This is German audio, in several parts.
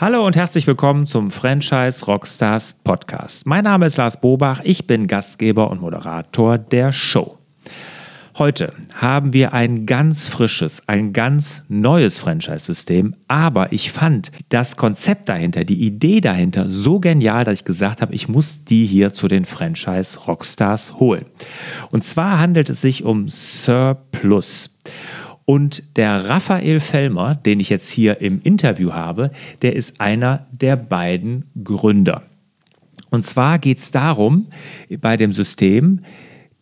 Hallo und herzlich willkommen zum Franchise Rockstars Podcast. Mein Name ist Lars Bobach, ich bin Gastgeber und Moderator der Show. Heute haben wir ein ganz frisches, ein ganz neues Franchise-System, aber ich fand das Konzept dahinter, die Idee dahinter so genial, dass ich gesagt habe, ich muss die hier zu den Franchise Rockstars holen. Und zwar handelt es sich um Surplus. Und der Raphael Fellmer, den ich jetzt hier im Interview habe, der ist einer der beiden Gründer. Und zwar geht es darum, bei dem System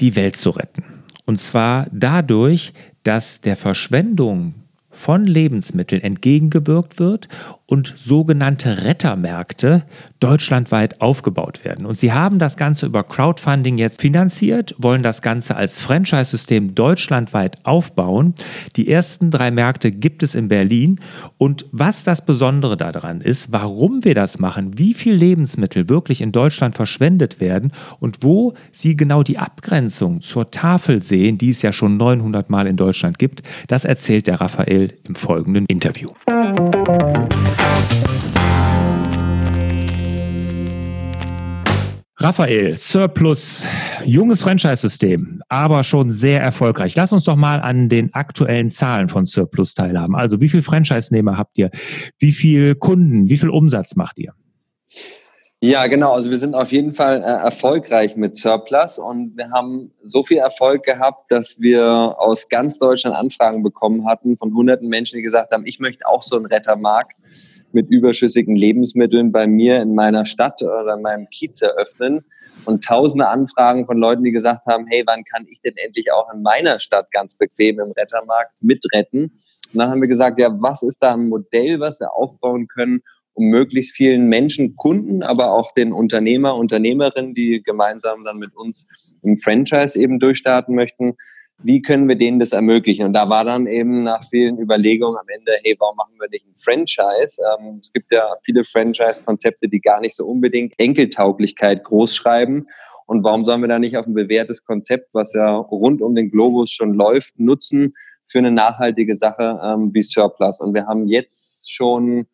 die Welt zu retten. Und zwar dadurch, dass der Verschwendung von Lebensmitteln entgegengewirkt wird und sogenannte Rettermärkte deutschlandweit aufgebaut werden. Und sie haben das Ganze über Crowdfunding jetzt finanziert, wollen das Ganze als Franchise-System deutschlandweit aufbauen. Die ersten drei Märkte gibt es in Berlin. Und was das Besondere daran ist, warum wir das machen, wie viel Lebensmittel wirklich in Deutschland verschwendet werden und wo sie genau die Abgrenzung zur Tafel sehen, die es ja schon 900 Mal in Deutschland gibt, das erzählt der Raphael im folgenden Interview. Raphael, Surplus, junges Franchise-System, aber schon sehr erfolgreich. Lass uns doch mal an den aktuellen Zahlen von Surplus teilhaben. Also wie viele Franchise-Nehmer habt ihr? Wie viele Kunden? Wie viel Umsatz macht ihr? Ja, genau. Also wir sind auf jeden Fall äh, erfolgreich mit Surplus und wir haben so viel Erfolg gehabt, dass wir aus ganz Deutschland Anfragen bekommen hatten von hunderten Menschen, die gesagt haben, ich möchte auch so einen Rettermarkt mit überschüssigen Lebensmitteln bei mir in meiner Stadt oder in meinem Kiez eröffnen. Und tausende Anfragen von Leuten, die gesagt haben, hey, wann kann ich denn endlich auch in meiner Stadt ganz bequem im Rettermarkt mitretten? Und dann haben wir gesagt, ja, was ist da ein Modell, was wir aufbauen können, um möglichst vielen Menschen, Kunden, aber auch den Unternehmer, Unternehmerinnen, die gemeinsam dann mit uns im Franchise eben durchstarten möchten, wie können wir denen das ermöglichen? Und da war dann eben nach vielen Überlegungen am Ende, hey, warum machen wir nicht ein Franchise? Ähm, es gibt ja viele Franchise-Konzepte, die gar nicht so unbedingt Enkeltauglichkeit groß schreiben. Und warum sollen wir da nicht auf ein bewährtes Konzept, was ja rund um den Globus schon läuft, nutzen für eine nachhaltige Sache ähm, wie Surplus? Und wir haben jetzt schon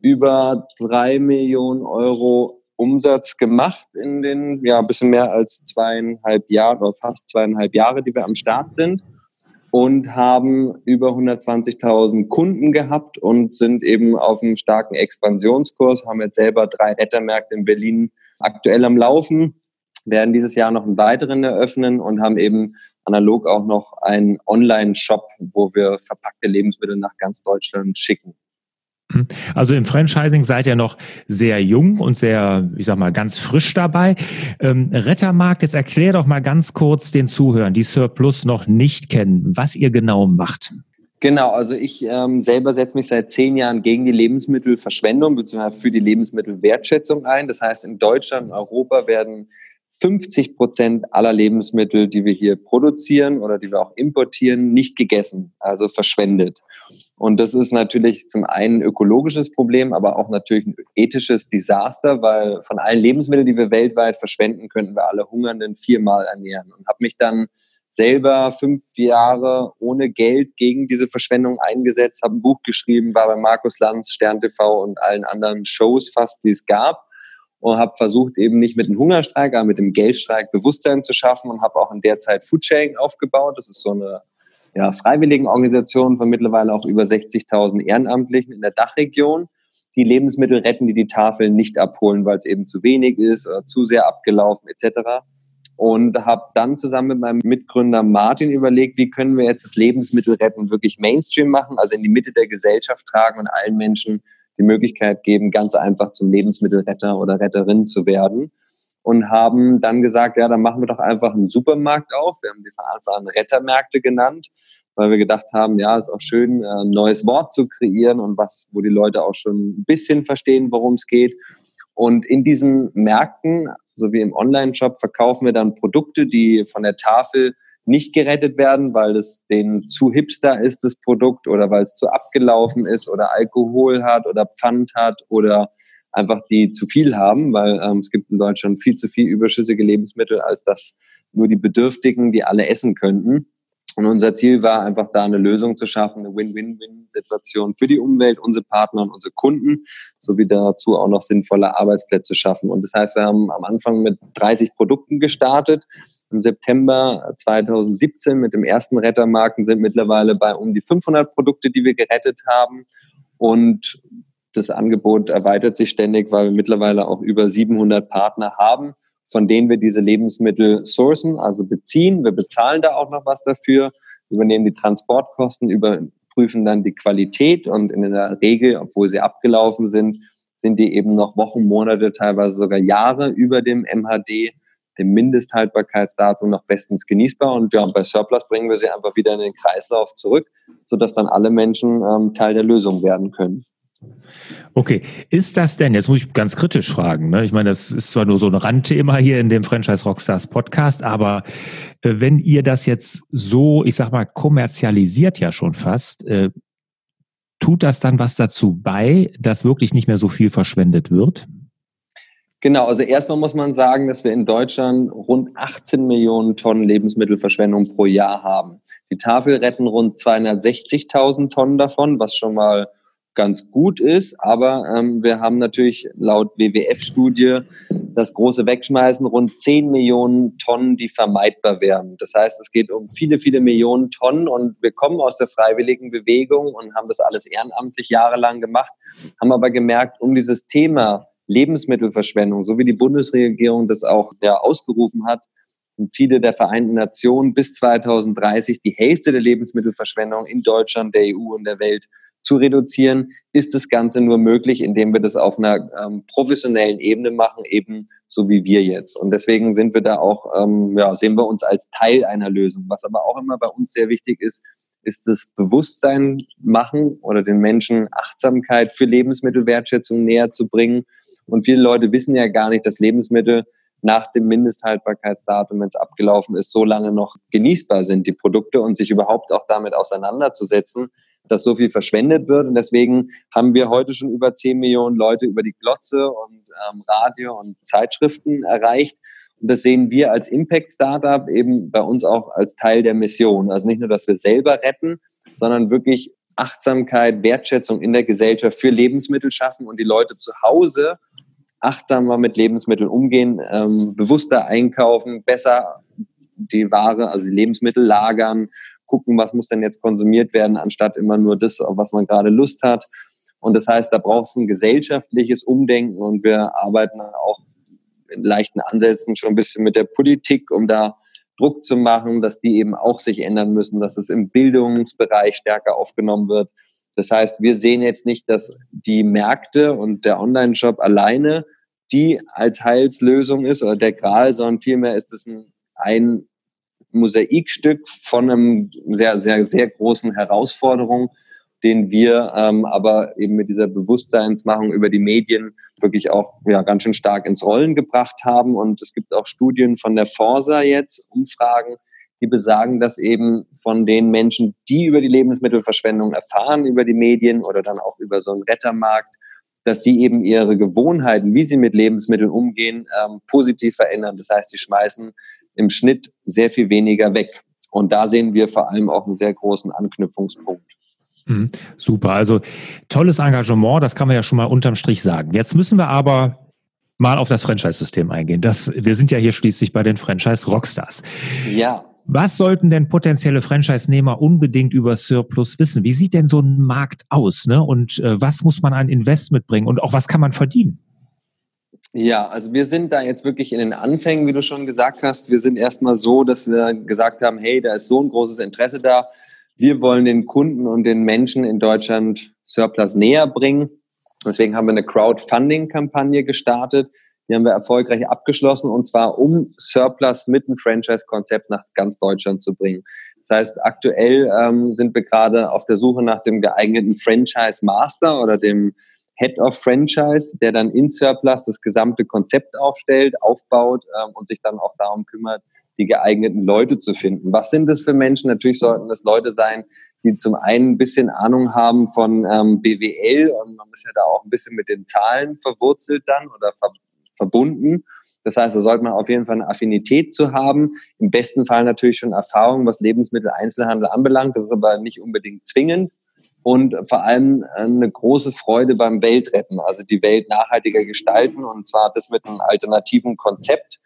über drei Millionen Euro Umsatz gemacht in den, ja, ein bisschen mehr als zweieinhalb Jahre oder fast zweieinhalb Jahre, die wir am Start sind und haben über 120.000 Kunden gehabt und sind eben auf einem starken Expansionskurs, haben jetzt selber drei Rettermärkte in Berlin aktuell am Laufen, werden dieses Jahr noch einen weiteren eröffnen und haben eben analog auch noch einen Online-Shop, wo wir verpackte Lebensmittel nach ganz Deutschland schicken. Mhm. Also im Franchising seid ihr noch sehr jung und sehr, ich sag mal, ganz frisch dabei. Ähm, Rettermarkt, jetzt erklär doch mal ganz kurz den Zuhörern, die Surplus noch nicht kennen, was ihr genau macht. Genau, also ich ähm, selber setze mich seit zehn Jahren gegen die Lebensmittelverschwendung bzw. für die Lebensmittelwertschätzung ein. Das heißt, in Deutschland und Europa werden 50 Prozent aller Lebensmittel, die wir hier produzieren oder die wir auch importieren, nicht gegessen, also verschwendet. Und das ist natürlich zum einen ein ökologisches Problem, aber auch natürlich ein ethisches Desaster, weil von allen Lebensmitteln, die wir weltweit verschwenden, könnten wir alle Hungernden viermal ernähren. Und habe mich dann selber fünf Jahre ohne Geld gegen diese Verschwendung eingesetzt, habe ein Buch geschrieben, war bei Markus Lanz, Stern TV und allen anderen Shows fast, die es gab und habe versucht, eben nicht mit dem Hungerstreik, aber mit dem Geldstreik Bewusstsein zu schaffen und habe auch in der Zeit Foodsharing aufgebaut. Das ist so eine ja, freiwilligen Organisation von mittlerweile auch über 60.000 Ehrenamtlichen in der Dachregion, die Lebensmittel retten, die die Tafeln nicht abholen, weil es eben zu wenig ist oder zu sehr abgelaufen etc. Und habe dann zusammen mit meinem Mitgründer Martin überlegt, wie können wir jetzt das Lebensmittelretten wirklich Mainstream machen, also in die Mitte der Gesellschaft tragen und allen Menschen die Möglichkeit geben, ganz einfach zum Lebensmittelretter oder Retterin zu werden. Und haben dann gesagt, ja, dann machen wir doch einfach einen Supermarkt auf. Wir haben die von Rettermärkte genannt, weil wir gedacht haben, ja, ist auch schön, ein neues Wort zu kreieren und was, wo die Leute auch schon ein bisschen verstehen, worum es geht. Und in diesen Märkten, so wie im Online-Shop, verkaufen wir dann Produkte, die von der Tafel nicht gerettet werden, weil es denen zu hipster ist, das Produkt, oder weil es zu abgelaufen ist oder Alkohol hat oder Pfand hat oder einfach die zu viel haben, weil ähm, es gibt in Deutschland viel zu viel überschüssige Lebensmittel, als dass nur die Bedürftigen die alle essen könnten. Und unser Ziel war einfach da eine Lösung zu schaffen, eine Win-Win-Win-Situation für die Umwelt, unsere Partner und unsere Kunden, sowie dazu auch noch sinnvolle Arbeitsplätze schaffen. Und das heißt, wir haben am Anfang mit 30 Produkten gestartet. Im September 2017 mit dem ersten Rettermarken sind mittlerweile bei um die 500 Produkte, die wir gerettet haben. Und das Angebot erweitert sich ständig, weil wir mittlerweile auch über 700 Partner haben von denen wir diese Lebensmittel sourcen, also beziehen. Wir bezahlen da auch noch was dafür, übernehmen die Transportkosten, überprüfen dann die Qualität und in der Regel, obwohl sie abgelaufen sind, sind die eben noch Wochen, Monate, teilweise sogar Jahre über dem MHD, dem Mindesthaltbarkeitsdatum noch bestens genießbar. Und ja, bei Surplus bringen wir sie einfach wieder in den Kreislauf zurück, sodass dann alle Menschen ähm, Teil der Lösung werden können. Okay, ist das denn, jetzt muss ich ganz kritisch fragen, ne? ich meine, das ist zwar nur so ein Randthema hier in dem Franchise Rockstars Podcast, aber äh, wenn ihr das jetzt so, ich sag mal, kommerzialisiert ja schon fast, äh, tut das dann was dazu bei, dass wirklich nicht mehr so viel verschwendet wird? Genau, also erstmal muss man sagen, dass wir in Deutschland rund 18 Millionen Tonnen Lebensmittelverschwendung pro Jahr haben. Die Tafel retten rund 260.000 Tonnen davon, was schon mal ganz gut ist. Aber ähm, wir haben natürlich laut WWF-Studie das große Wegschmeißen rund 10 Millionen Tonnen, die vermeidbar wären. Das heißt, es geht um viele, viele Millionen Tonnen und wir kommen aus der freiwilligen Bewegung und haben das alles ehrenamtlich jahrelang gemacht, haben aber gemerkt, um dieses Thema Lebensmittelverschwendung, so wie die Bundesregierung das auch ja, ausgerufen hat, Ziele der Vereinten Nationen bis 2030 die Hälfte der Lebensmittelverschwendung in Deutschland, der EU und der Welt zu reduzieren, ist das Ganze nur möglich, indem wir das auf einer ähm, professionellen Ebene machen, eben so wie wir jetzt. Und deswegen sind wir da auch, ähm, ja, sehen wir uns als Teil einer Lösung. Was aber auch immer bei uns sehr wichtig ist, ist das Bewusstsein machen oder den Menschen Achtsamkeit für Lebensmittelwertschätzung näher zu bringen. Und viele Leute wissen ja gar nicht, dass Lebensmittel nach dem Mindesthaltbarkeitsdatum, wenn es abgelaufen ist, so lange noch genießbar sind, die Produkte und sich überhaupt auch damit auseinanderzusetzen, dass so viel verschwendet wird. Und deswegen haben wir heute schon über 10 Millionen Leute über die Glotze und ähm, Radio und Zeitschriften erreicht. Und das sehen wir als Impact-Startup eben bei uns auch als Teil der Mission. Also nicht nur, dass wir selber retten, sondern wirklich Achtsamkeit, Wertschätzung in der Gesellschaft für Lebensmittel schaffen und die Leute zu Hause achtsamer mit Lebensmitteln umgehen, ähm, bewusster einkaufen, besser die Ware, also die Lebensmittel lagern, gucken, was muss denn jetzt konsumiert werden, anstatt immer nur das, auf was man gerade Lust hat. Und das heißt, da braucht es ein gesellschaftliches Umdenken und wir arbeiten auch in leichten Ansätzen schon ein bisschen mit der Politik, um da Druck zu machen, dass die eben auch sich ändern müssen, dass es im Bildungsbereich stärker aufgenommen wird. Das heißt, wir sehen jetzt nicht, dass die Märkte und der Online-Shop alleine die als Heilslösung ist oder der Gral, sondern vielmehr ist es ein, ein Mosaikstück von einem sehr, sehr, sehr großen Herausforderung, den wir ähm, aber eben mit dieser Bewusstseinsmachung über die Medien wirklich auch ja, ganz schön stark ins Rollen gebracht haben. Und es gibt auch Studien von der Forsa jetzt, Umfragen, die besagen, dass eben von den Menschen, die über die Lebensmittelverschwendung erfahren, über die Medien oder dann auch über so einen Rettermarkt, dass die eben ihre Gewohnheiten, wie sie mit Lebensmitteln umgehen, ähm, positiv verändern. Das heißt, sie schmeißen im Schnitt sehr viel weniger weg. Und da sehen wir vor allem auch einen sehr großen Anknüpfungspunkt. Mhm, super, also tolles Engagement, das kann man ja schon mal unterm Strich sagen. Jetzt müssen wir aber mal auf das Franchise-System eingehen. Das, wir sind ja hier schließlich bei den Franchise-Rockstars. Ja. Was sollten denn potenzielle Franchise-Nehmer unbedingt über Surplus wissen? Wie sieht denn so ein Markt aus? Ne? Und äh, was muss man an Invest mitbringen? Und auch was kann man verdienen? Ja, also wir sind da jetzt wirklich in den Anfängen, wie du schon gesagt hast. Wir sind erstmal so, dass wir gesagt haben, hey, da ist so ein großes Interesse da. Wir wollen den Kunden und den Menschen in Deutschland Surplus näher bringen. Deswegen haben wir eine Crowdfunding-Kampagne gestartet. Die haben wir erfolgreich abgeschlossen und zwar um Surplus mit einem Franchise-Konzept nach ganz Deutschland zu bringen. Das heißt, aktuell ähm, sind wir gerade auf der Suche nach dem geeigneten Franchise-Master oder dem Head of Franchise, der dann in Surplus das gesamte Konzept aufstellt, aufbaut ähm, und sich dann auch darum kümmert, die geeigneten Leute zu finden. Was sind das für Menschen? Natürlich sollten das Leute sein, die zum einen ein bisschen Ahnung haben von ähm, BWL und man ist ja da auch ein bisschen mit den Zahlen verwurzelt dann oder ver verbunden Das heißt, da sollte man auf jeden Fall eine Affinität zu haben. Im besten Fall natürlich schon Erfahrung, was Lebensmitteleinzelhandel anbelangt. Das ist aber nicht unbedingt zwingend. Und vor allem eine große Freude beim Weltretten, also die Welt nachhaltiger gestalten und zwar das mit einem alternativen Konzept.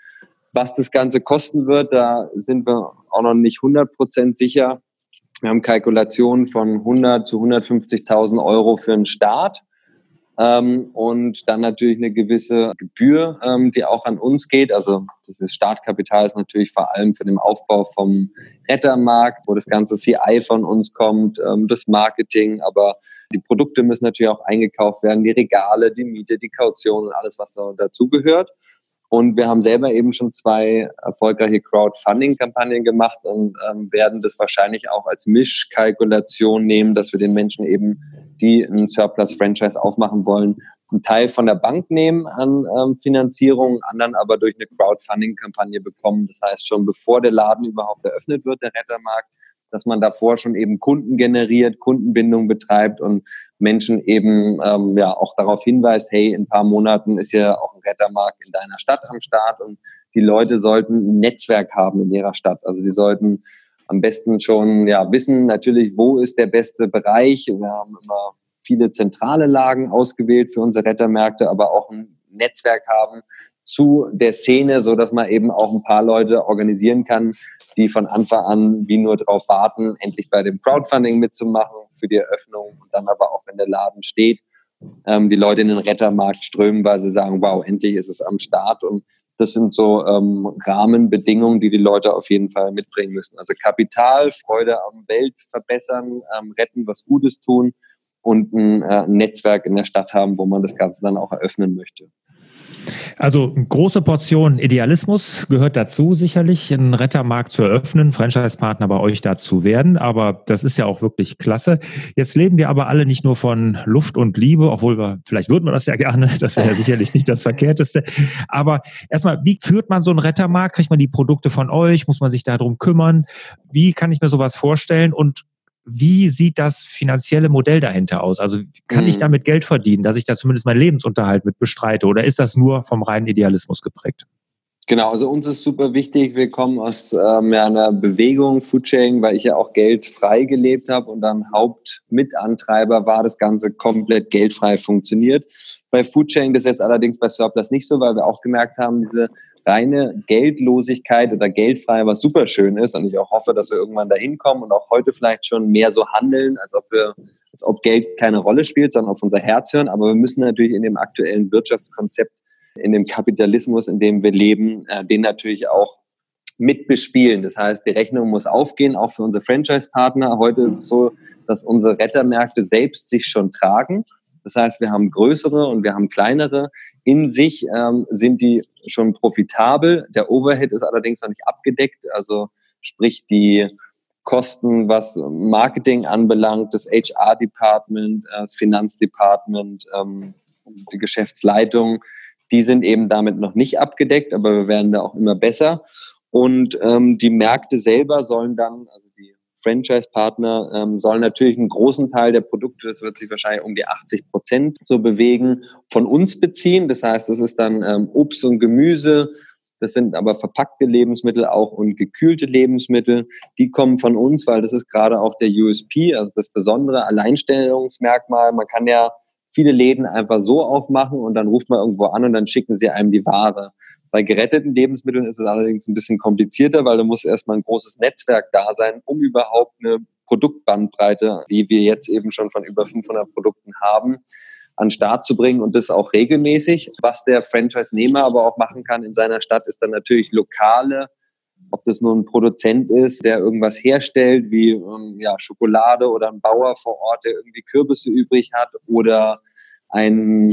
Was das Ganze kosten wird, da sind wir auch noch nicht 100 Prozent sicher. Wir haben Kalkulationen von 100 zu 150.000 Euro für einen Start. Ähm, und dann natürlich eine gewisse Gebühr, ähm, die auch an uns geht. Also das ist Startkapital ist natürlich vor allem für den Aufbau vom Rettermarkt, wo das ganze CI von uns kommt, ähm, das Marketing, aber die Produkte müssen natürlich auch eingekauft werden, die Regale, die Miete, die Kaution und alles, was da dazugehört. Und wir haben selber eben schon zwei erfolgreiche Crowdfunding-Kampagnen gemacht und ähm, werden das wahrscheinlich auch als Mischkalkulation nehmen, dass wir den Menschen eben, die ein Surplus-Franchise aufmachen wollen, einen Teil von der Bank nehmen an ähm, Finanzierung, anderen aber durch eine Crowdfunding-Kampagne bekommen. Das heißt, schon bevor der Laden überhaupt eröffnet wird, der Rettermarkt, dass man davor schon eben Kunden generiert, Kundenbindung betreibt und Menschen eben ähm, ja auch darauf hinweist, hey, in ein paar Monaten ist ja auch ein Rettermarkt in deiner Stadt am Start und die Leute sollten ein Netzwerk haben in ihrer Stadt. Also die sollten am besten schon ja wissen natürlich, wo ist der beste Bereich. Wir haben immer viele zentrale Lagen ausgewählt für unsere Rettermärkte, aber auch ein Netzwerk haben zu der Szene, so dass man eben auch ein paar Leute organisieren kann, die von Anfang an wie nur darauf warten, endlich bei dem Crowdfunding mitzumachen für die Eröffnung und dann aber auch, wenn der Laden steht, ähm, die Leute in den Rettermarkt strömen, weil sie sagen, wow, endlich ist es am Start und das sind so ähm, Rahmenbedingungen, die die Leute auf jeden Fall mitbringen müssen. Also Kapital, Freude am Welt verbessern, ähm, retten, was Gutes tun und ein, äh, ein Netzwerk in der Stadt haben, wo man das Ganze dann auch eröffnen möchte. Also große Portion Idealismus gehört dazu, sicherlich einen Rettermarkt zu eröffnen, Franchise-Partner bei euch dazu werden. Aber das ist ja auch wirklich klasse. Jetzt leben wir aber alle nicht nur von Luft und Liebe, obwohl wir, vielleicht würden wir das ja gerne, das wäre ja sicherlich nicht das Verkehrteste. Aber erstmal, wie führt man so einen Rettermarkt? Kriegt man die Produkte von euch? Muss man sich darum kümmern? Wie kann ich mir sowas vorstellen? Und wie sieht das finanzielle Modell dahinter aus? Also kann mhm. ich damit Geld verdienen, dass ich da zumindest meinen Lebensunterhalt mit bestreite? Oder ist das nur vom reinen Idealismus geprägt? Genau, also uns ist super wichtig, wir kommen aus ähm, ja, einer Bewegung, Foodsharing, weil ich ja auch geldfrei gelebt habe und dann Hauptmitantreiber war, das Ganze komplett geldfrei funktioniert. Bei Foodsharing das ist jetzt allerdings bei Surplus nicht so, weil wir auch gemerkt haben, diese reine Geldlosigkeit oder geldfrei, was super schön ist. Und ich auch hoffe, dass wir irgendwann dahin kommen und auch heute vielleicht schon mehr so handeln, als ob wir, als ob Geld keine Rolle spielt, sondern auf unser Herz hören. Aber wir müssen natürlich in dem aktuellen Wirtschaftskonzept, in dem Kapitalismus, in dem wir leben, äh, den natürlich auch mitbespielen. Das heißt, die Rechnung muss aufgehen, auch für unsere Franchise-Partner. Heute ist es so, dass unsere Rettermärkte selbst sich schon tragen. Das heißt, wir haben größere und wir haben kleinere. In sich ähm, sind die schon profitabel. Der Overhead ist allerdings noch nicht abgedeckt. Also sprich die Kosten, was Marketing anbelangt, das HR-Department, äh, das Finanzdepartment, ähm, die Geschäftsleitung, die sind eben damit noch nicht abgedeckt, aber wir werden da auch immer besser. Und ähm, die Märkte selber sollen dann, also die Franchise-Partner ähm, sollen natürlich einen großen Teil der Produkte, das wird sich wahrscheinlich um die 80 Prozent so bewegen, von uns beziehen. Das heißt, das ist dann ähm, Obst und Gemüse, das sind aber verpackte Lebensmittel auch und gekühlte Lebensmittel. Die kommen von uns, weil das ist gerade auch der USP, also das besondere Alleinstellungsmerkmal. Man kann ja viele Läden einfach so aufmachen und dann ruft man irgendwo an und dann schicken sie einem die Ware. Bei geretteten Lebensmitteln ist es allerdings ein bisschen komplizierter, weil da muss erstmal ein großes Netzwerk da sein, um überhaupt eine Produktbandbreite, wie wir jetzt eben schon von über 500 Produkten haben, an Start zu bringen und das auch regelmäßig. Was der Franchise-Nehmer aber auch machen kann in seiner Stadt, ist dann natürlich lokale, ob das nur ein Produzent ist, der irgendwas herstellt, wie ähm, ja, Schokolade oder ein Bauer vor Ort, der irgendwie Kürbisse übrig hat oder ein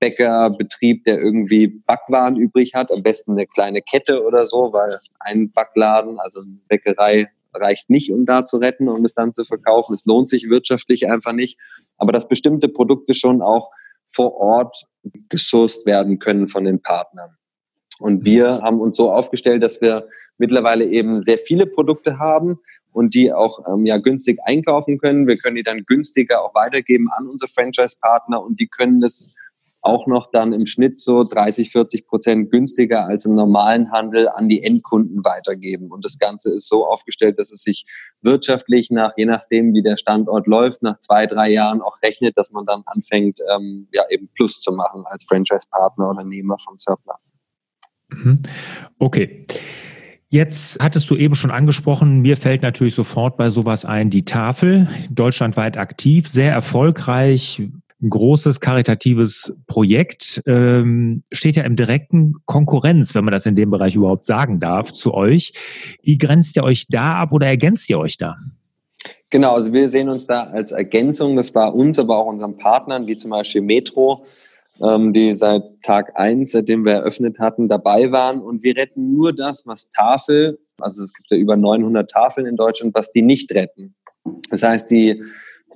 Bäckerbetrieb, der irgendwie Backwaren übrig hat, am besten eine kleine Kette oder so, weil ein Backladen, also eine Bäckerei, reicht nicht, um da zu retten und es dann zu verkaufen. Es lohnt sich wirtschaftlich einfach nicht. Aber dass bestimmte Produkte schon auch vor Ort gesourced werden können von den Partnern. Und wir haben uns so aufgestellt, dass wir mittlerweile eben sehr viele Produkte haben, und die auch ähm, ja günstig einkaufen können. Wir können die dann günstiger auch weitergeben an unsere Franchise-Partner und die können das auch noch dann im Schnitt so 30, 40 Prozent günstiger als im normalen Handel an die Endkunden weitergeben. Und das Ganze ist so aufgestellt, dass es sich wirtschaftlich nach, je nachdem, wie der Standort läuft, nach zwei, drei Jahren auch rechnet, dass man dann anfängt, ähm, ja, eben Plus zu machen als Franchise-Partner oder Nehmer von Surplus. Mhm. Okay. Jetzt hattest du eben schon angesprochen, mir fällt natürlich sofort bei sowas ein, die Tafel, deutschlandweit aktiv, sehr erfolgreich, großes karitatives Projekt, ähm, steht ja im direkten Konkurrenz, wenn man das in dem Bereich überhaupt sagen darf, zu euch. Wie grenzt ihr euch da ab oder ergänzt ihr euch da? Genau, also wir sehen uns da als Ergänzung, das war uns, aber auch unseren Partnern, wie zum Beispiel Metro, ähm, die seit Tag eins, seitdem wir eröffnet hatten, dabei waren. Und wir retten nur das, was Tafel, also es gibt ja über 900 Tafeln in Deutschland, was die nicht retten. Das heißt, die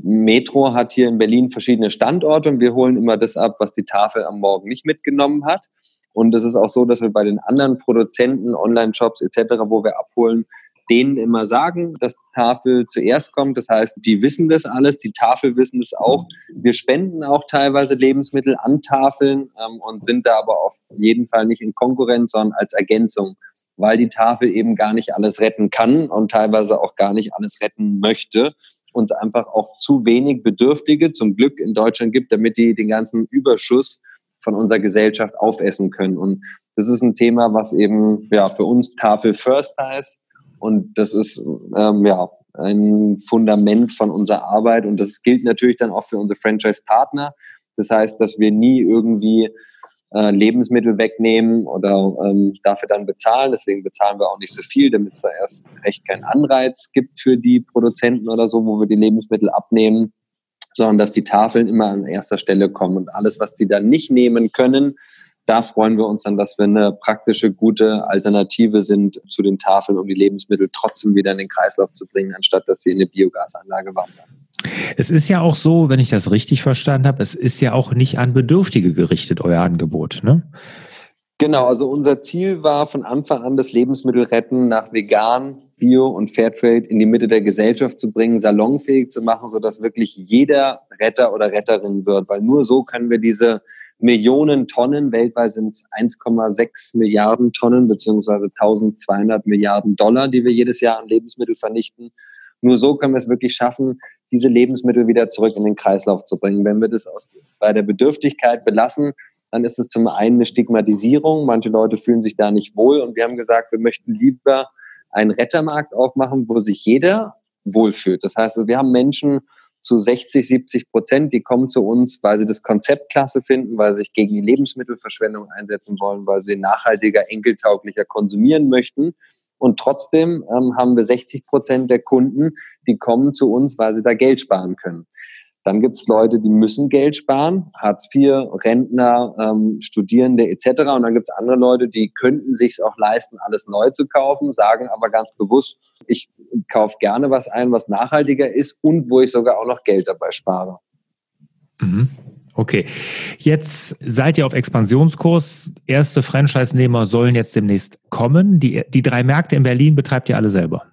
Metro hat hier in Berlin verschiedene Standorte und wir holen immer das ab, was die Tafel am Morgen nicht mitgenommen hat. Und es ist auch so, dass wir bei den anderen Produzenten, Online-Shops etc., wo wir abholen, denen immer sagen, dass Tafel zuerst kommt. Das heißt, die wissen das alles, die Tafel wissen es auch. Wir spenden auch teilweise Lebensmittel an Tafeln ähm, und sind da aber auf jeden Fall nicht in Konkurrenz, sondern als Ergänzung, weil die Tafel eben gar nicht alles retten kann und teilweise auch gar nicht alles retten möchte uns einfach auch zu wenig Bedürftige zum Glück in Deutschland gibt, damit die den ganzen Überschuss von unserer Gesellschaft aufessen können. Und das ist ein Thema, was eben ja für uns Tafel First heißt. Und das ist ähm, ja ein Fundament von unserer Arbeit. Und das gilt natürlich dann auch für unsere Franchise-Partner. Das heißt, dass wir nie irgendwie äh, Lebensmittel wegnehmen oder ähm, dafür dann bezahlen. Deswegen bezahlen wir auch nicht so viel, damit es da erst recht keinen Anreiz gibt für die Produzenten oder so, wo wir die Lebensmittel abnehmen, sondern dass die Tafeln immer an erster Stelle kommen und alles, was die dann nicht nehmen können, da freuen wir uns dann, dass wir eine praktische, gute Alternative sind zu den Tafeln, um die Lebensmittel trotzdem wieder in den Kreislauf zu bringen, anstatt dass sie in eine Biogasanlage wandern. Es ist ja auch so, wenn ich das richtig verstanden habe, es ist ja auch nicht an Bedürftige gerichtet, euer Angebot, ne? Genau, also unser Ziel war von Anfang an, das Lebensmittelretten nach vegan, Bio und Fairtrade in die Mitte der Gesellschaft zu bringen, salonfähig zu machen, sodass wirklich jeder Retter oder Retterin wird, weil nur so können wir diese Millionen Tonnen, weltweit sind es 1,6 Milliarden Tonnen beziehungsweise 1200 Milliarden Dollar, die wir jedes Jahr an Lebensmittel vernichten, nur so können wir es wirklich schaffen, diese Lebensmittel wieder zurück in den Kreislauf zu bringen. Wenn wir das aus, bei der Bedürftigkeit belassen, dann ist es zum einen eine Stigmatisierung. Manche Leute fühlen sich da nicht wohl und wir haben gesagt, wir möchten lieber einen Rettermarkt aufmachen, wo sich jeder wohlfühlt. Das heißt, wir haben Menschen zu 60, 70 Prozent, die kommen zu uns, weil sie das Konzept klasse finden, weil sie sich gegen die Lebensmittelverschwendung einsetzen wollen, weil sie nachhaltiger, enkeltauglicher konsumieren möchten. Und trotzdem ähm, haben wir 60 Prozent der Kunden, die kommen zu uns, weil sie da Geld sparen können. Dann gibt es Leute, die müssen Geld sparen, Hartz IV, Rentner, ähm, Studierende etc. Und dann gibt es andere Leute, die könnten sich auch leisten, alles neu zu kaufen, sagen aber ganz bewusst, ich kaufe gerne was ein, was nachhaltiger ist und wo ich sogar auch noch Geld dabei spare. Mhm. Okay, jetzt seid ihr auf Expansionskurs. Erste Franchise-Nehmer sollen jetzt demnächst kommen. Die, die drei Märkte in Berlin betreibt ihr alle selber.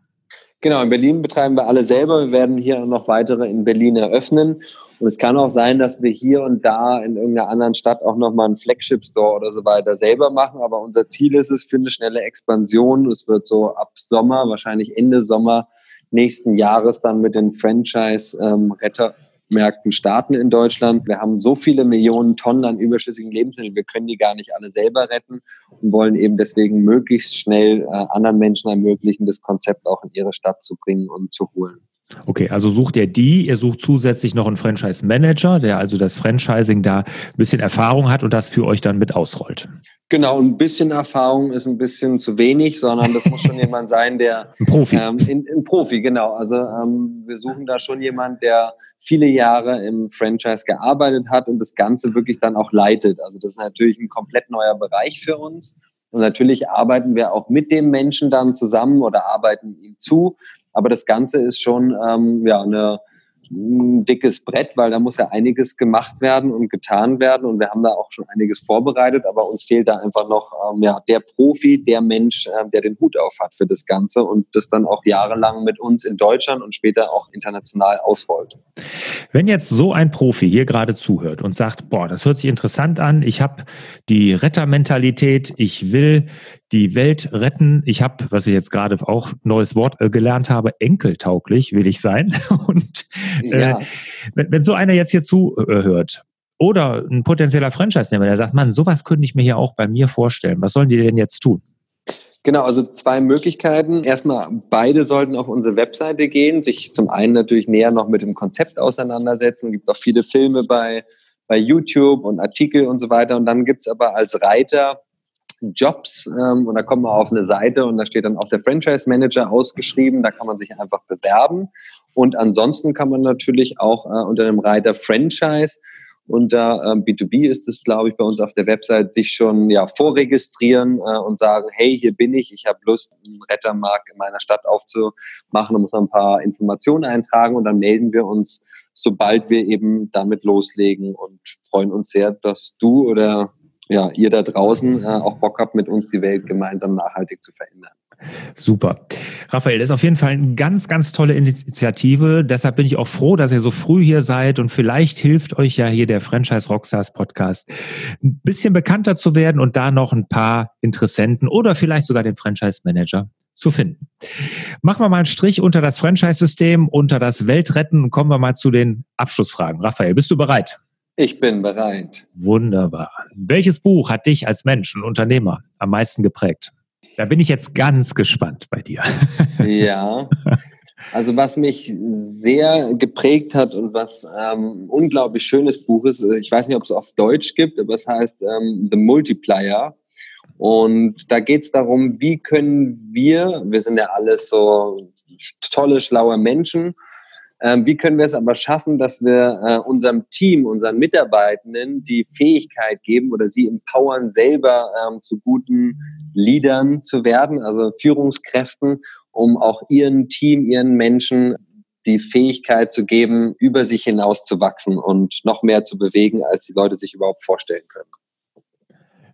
Genau, in Berlin betreiben wir alle selber. Wir werden hier noch weitere in Berlin eröffnen. Und es kann auch sein, dass wir hier und da in irgendeiner anderen Stadt auch nochmal einen Flagship-Store oder so weiter selber machen. Aber unser Ziel ist es für eine schnelle Expansion. Es wird so ab Sommer, wahrscheinlich Ende Sommer nächsten Jahres dann mit den Franchise-Retter ähm, Märkten starten in Deutschland. Wir haben so viele Millionen Tonnen an überschüssigen Lebensmitteln, wir können die gar nicht alle selber retten und wollen eben deswegen möglichst schnell äh, anderen Menschen ermöglichen, das Konzept auch in ihre Stadt zu bringen und zu holen. Okay, also sucht ihr die, ihr sucht zusätzlich noch einen Franchise Manager, der also das Franchising da ein bisschen Erfahrung hat und das für euch dann mit ausrollt. Genau, ein bisschen Erfahrung ist ein bisschen zu wenig, sondern das muss schon jemand sein, der ein Profi. Ähm, in, ein Profi, genau. Also ähm, wir suchen da schon jemand, der viele Jahre im Franchise gearbeitet hat und das Ganze wirklich dann auch leitet. Also das ist natürlich ein komplett neuer Bereich für uns. Und natürlich arbeiten wir auch mit dem Menschen dann zusammen oder arbeiten ihm zu. Aber das Ganze ist schon ähm, ja, eine ein dickes Brett, weil da muss ja einiges gemacht werden und getan werden und wir haben da auch schon einiges vorbereitet, aber uns fehlt da einfach noch ähm, ja, der Profi, der Mensch, äh, der den Hut auf hat für das Ganze und das dann auch jahrelang mit uns in Deutschland und später auch international ausrollt. Wenn jetzt so ein Profi hier gerade zuhört und sagt, boah, das hört sich interessant an, ich habe die Rettermentalität, ich will die Welt retten. Ich habe, was ich jetzt gerade auch neues Wort äh, gelernt habe, enkeltauglich will ich sein. Und äh, ja. wenn, wenn so einer jetzt hier zuhört oder ein potenzieller Franchise-Nehmer, der sagt, Mann, sowas könnte ich mir hier auch bei mir vorstellen. Was sollen die denn jetzt tun? Genau, also zwei Möglichkeiten. Erstmal, beide sollten auf unsere Webseite gehen, sich zum einen natürlich näher noch mit dem Konzept auseinandersetzen. Es gibt auch viele Filme bei, bei YouTube und Artikel und so weiter. Und dann gibt's aber als Reiter Jobs ähm, und da kommt man auf eine Seite und da steht dann auch der Franchise Manager ausgeschrieben. Da kann man sich einfach bewerben. Und ansonsten kann man natürlich auch äh, unter dem Reiter Franchise unter ähm, B2B ist es, glaube ich, bei uns auf der Website sich schon ja vorregistrieren äh, und sagen, hey, hier bin ich, ich habe Lust, einen Rettermarkt in meiner Stadt aufzumachen und muss ein paar Informationen eintragen und dann melden wir uns, sobald wir eben damit loslegen und freuen uns sehr, dass du oder ja, ihr da draußen äh, auch Bock habt, mit uns die Welt gemeinsam nachhaltig zu verändern. Super. Raphael, das ist auf jeden Fall eine ganz, ganz tolle Initiative. Deshalb bin ich auch froh, dass ihr so früh hier seid und vielleicht hilft euch ja hier der Franchise Rockstars Podcast ein bisschen bekannter zu werden und da noch ein paar Interessenten oder vielleicht sogar den Franchise Manager zu finden. Machen wir mal einen Strich unter das Franchise-System, unter das Weltretten und kommen wir mal zu den Abschlussfragen. Raphael, bist du bereit? Ich bin bereit. Wunderbar. Welches Buch hat dich als Mensch und Unternehmer am meisten geprägt? Da bin ich jetzt ganz gespannt bei dir. Ja. Also was mich sehr geprägt hat und was ähm, ein unglaublich schönes Buch ist, äh, ich weiß nicht, ob es auf Deutsch gibt, aber es heißt ähm, The Multiplier. Und da geht es darum, wie können wir, wir sind ja alles so tolle, schlaue Menschen, ähm, wie können wir es aber schaffen, dass wir äh, unserem Team, unseren Mitarbeitenden die Fähigkeit geben oder sie empowern, selber ähm, zu guten Leadern zu werden, also Führungskräften, um auch ihren Team, ihren Menschen die Fähigkeit zu geben, über sich hinaus zu wachsen und noch mehr zu bewegen, als die Leute sich überhaupt vorstellen können.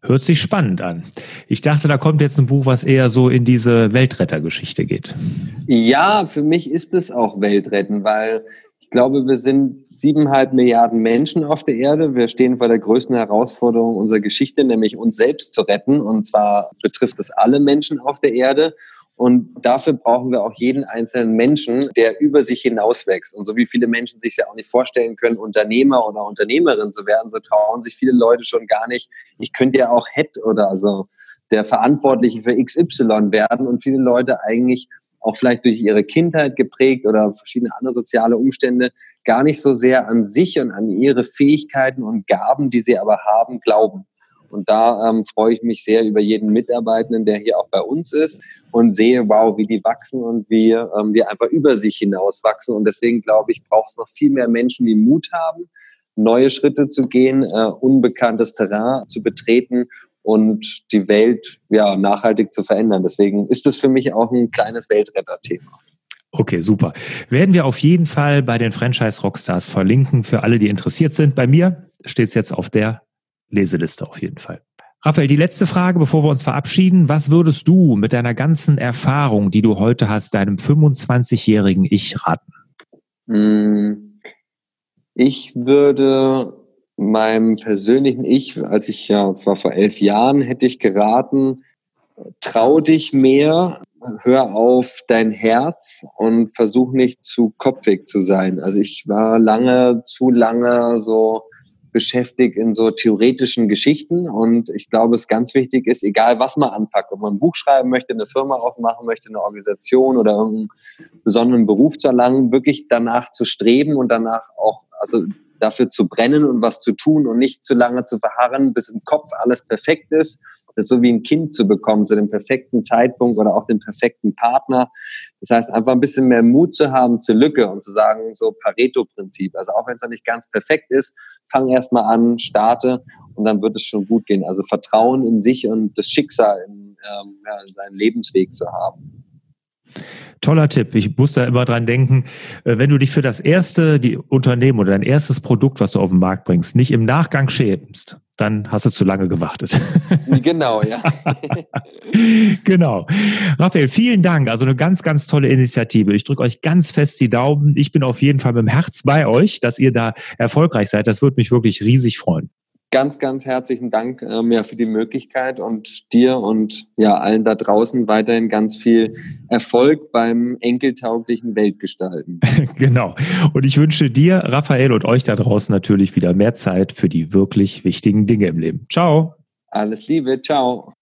Hört sich spannend an. Ich dachte, da kommt jetzt ein Buch, was eher so in diese Weltrettergeschichte geht. Ja, für mich ist es auch Weltretten, weil ich glaube, wir sind siebeneinhalb Milliarden Menschen auf der Erde. Wir stehen vor der größten Herausforderung unserer Geschichte, nämlich uns selbst zu retten. Und zwar betrifft es alle Menschen auf der Erde. Und dafür brauchen wir auch jeden einzelnen Menschen, der über sich hinauswächst. Und so wie viele Menschen sich ja auch nicht vorstellen können, Unternehmer oder Unternehmerin zu werden, so trauen sich viele Leute schon gar nicht. Ich könnte ja auch Head oder also der Verantwortliche für XY werden und viele Leute eigentlich auch vielleicht durch ihre Kindheit geprägt oder verschiedene andere soziale Umstände gar nicht so sehr an sich und an ihre Fähigkeiten und Gaben, die sie aber haben, glauben. Und da ähm, freue ich mich sehr über jeden Mitarbeitenden, der hier auch bei uns ist und sehe, wow, wie die wachsen und wie ähm, wir einfach über sich hinaus wachsen. Und deswegen glaube ich, braucht es noch viel mehr Menschen, die Mut haben, neue Schritte zu gehen, äh, unbekanntes Terrain zu betreten und die Welt ja, nachhaltig zu verändern. Deswegen ist es für mich auch ein kleines Weltretterthema. Okay, super. Werden wir auf jeden Fall bei den Franchise Rockstars verlinken für alle, die interessiert sind. Bei mir steht es jetzt auf der Leseliste auf jeden Fall. Raphael, die letzte Frage, bevor wir uns verabschieden. Was würdest du mit deiner ganzen Erfahrung, die du heute hast, deinem 25-jährigen Ich raten? Hm, ich würde meinem persönlichen Ich, als ich ja, und zwar vor elf Jahren, hätte ich geraten, trau dich mehr, hör auf dein Herz und versuch nicht zu kopfig zu sein. Also ich war lange, zu lange so beschäftigt in so theoretischen Geschichten. Und ich glaube, es ganz wichtig ist, egal was man anpackt, ob man ein Buch schreiben möchte, eine Firma aufmachen möchte, eine Organisation oder irgendeinen besonderen Beruf zu erlangen, wirklich danach zu streben und danach auch, also dafür zu brennen und was zu tun und nicht zu lange zu verharren, bis im Kopf alles perfekt ist das so wie ein Kind zu bekommen, zu dem perfekten Zeitpunkt oder auch den perfekten Partner. Das heißt, einfach ein bisschen mehr Mut zu haben zur Lücke und zu sagen, so Pareto-Prinzip. Also auch wenn es noch nicht ganz perfekt ist, fang erstmal an, starte und dann wird es schon gut gehen. Also Vertrauen in sich und das Schicksal in, ähm, ja, in seinen Lebensweg zu haben. Toller Tipp. Ich muss da immer dran denken, äh, wenn du dich für das erste die Unternehmen oder dein erstes Produkt, was du auf den Markt bringst, nicht im Nachgang schämst, dann hast du zu lange gewartet. Genau, ja. genau. Raphael, vielen Dank. Also eine ganz, ganz tolle Initiative. Ich drücke euch ganz fest die Daumen. Ich bin auf jeden Fall mit dem Herz bei euch, dass ihr da erfolgreich seid. Das würde mich wirklich riesig freuen ganz, ganz herzlichen Dank ähm, ja, für die Möglichkeit und dir und ja allen da draußen weiterhin ganz viel Erfolg beim enkeltauglichen Weltgestalten. genau. Und ich wünsche dir, Raphael und euch da draußen natürlich wieder mehr Zeit für die wirklich wichtigen Dinge im Leben. Ciao. Alles Liebe. Ciao.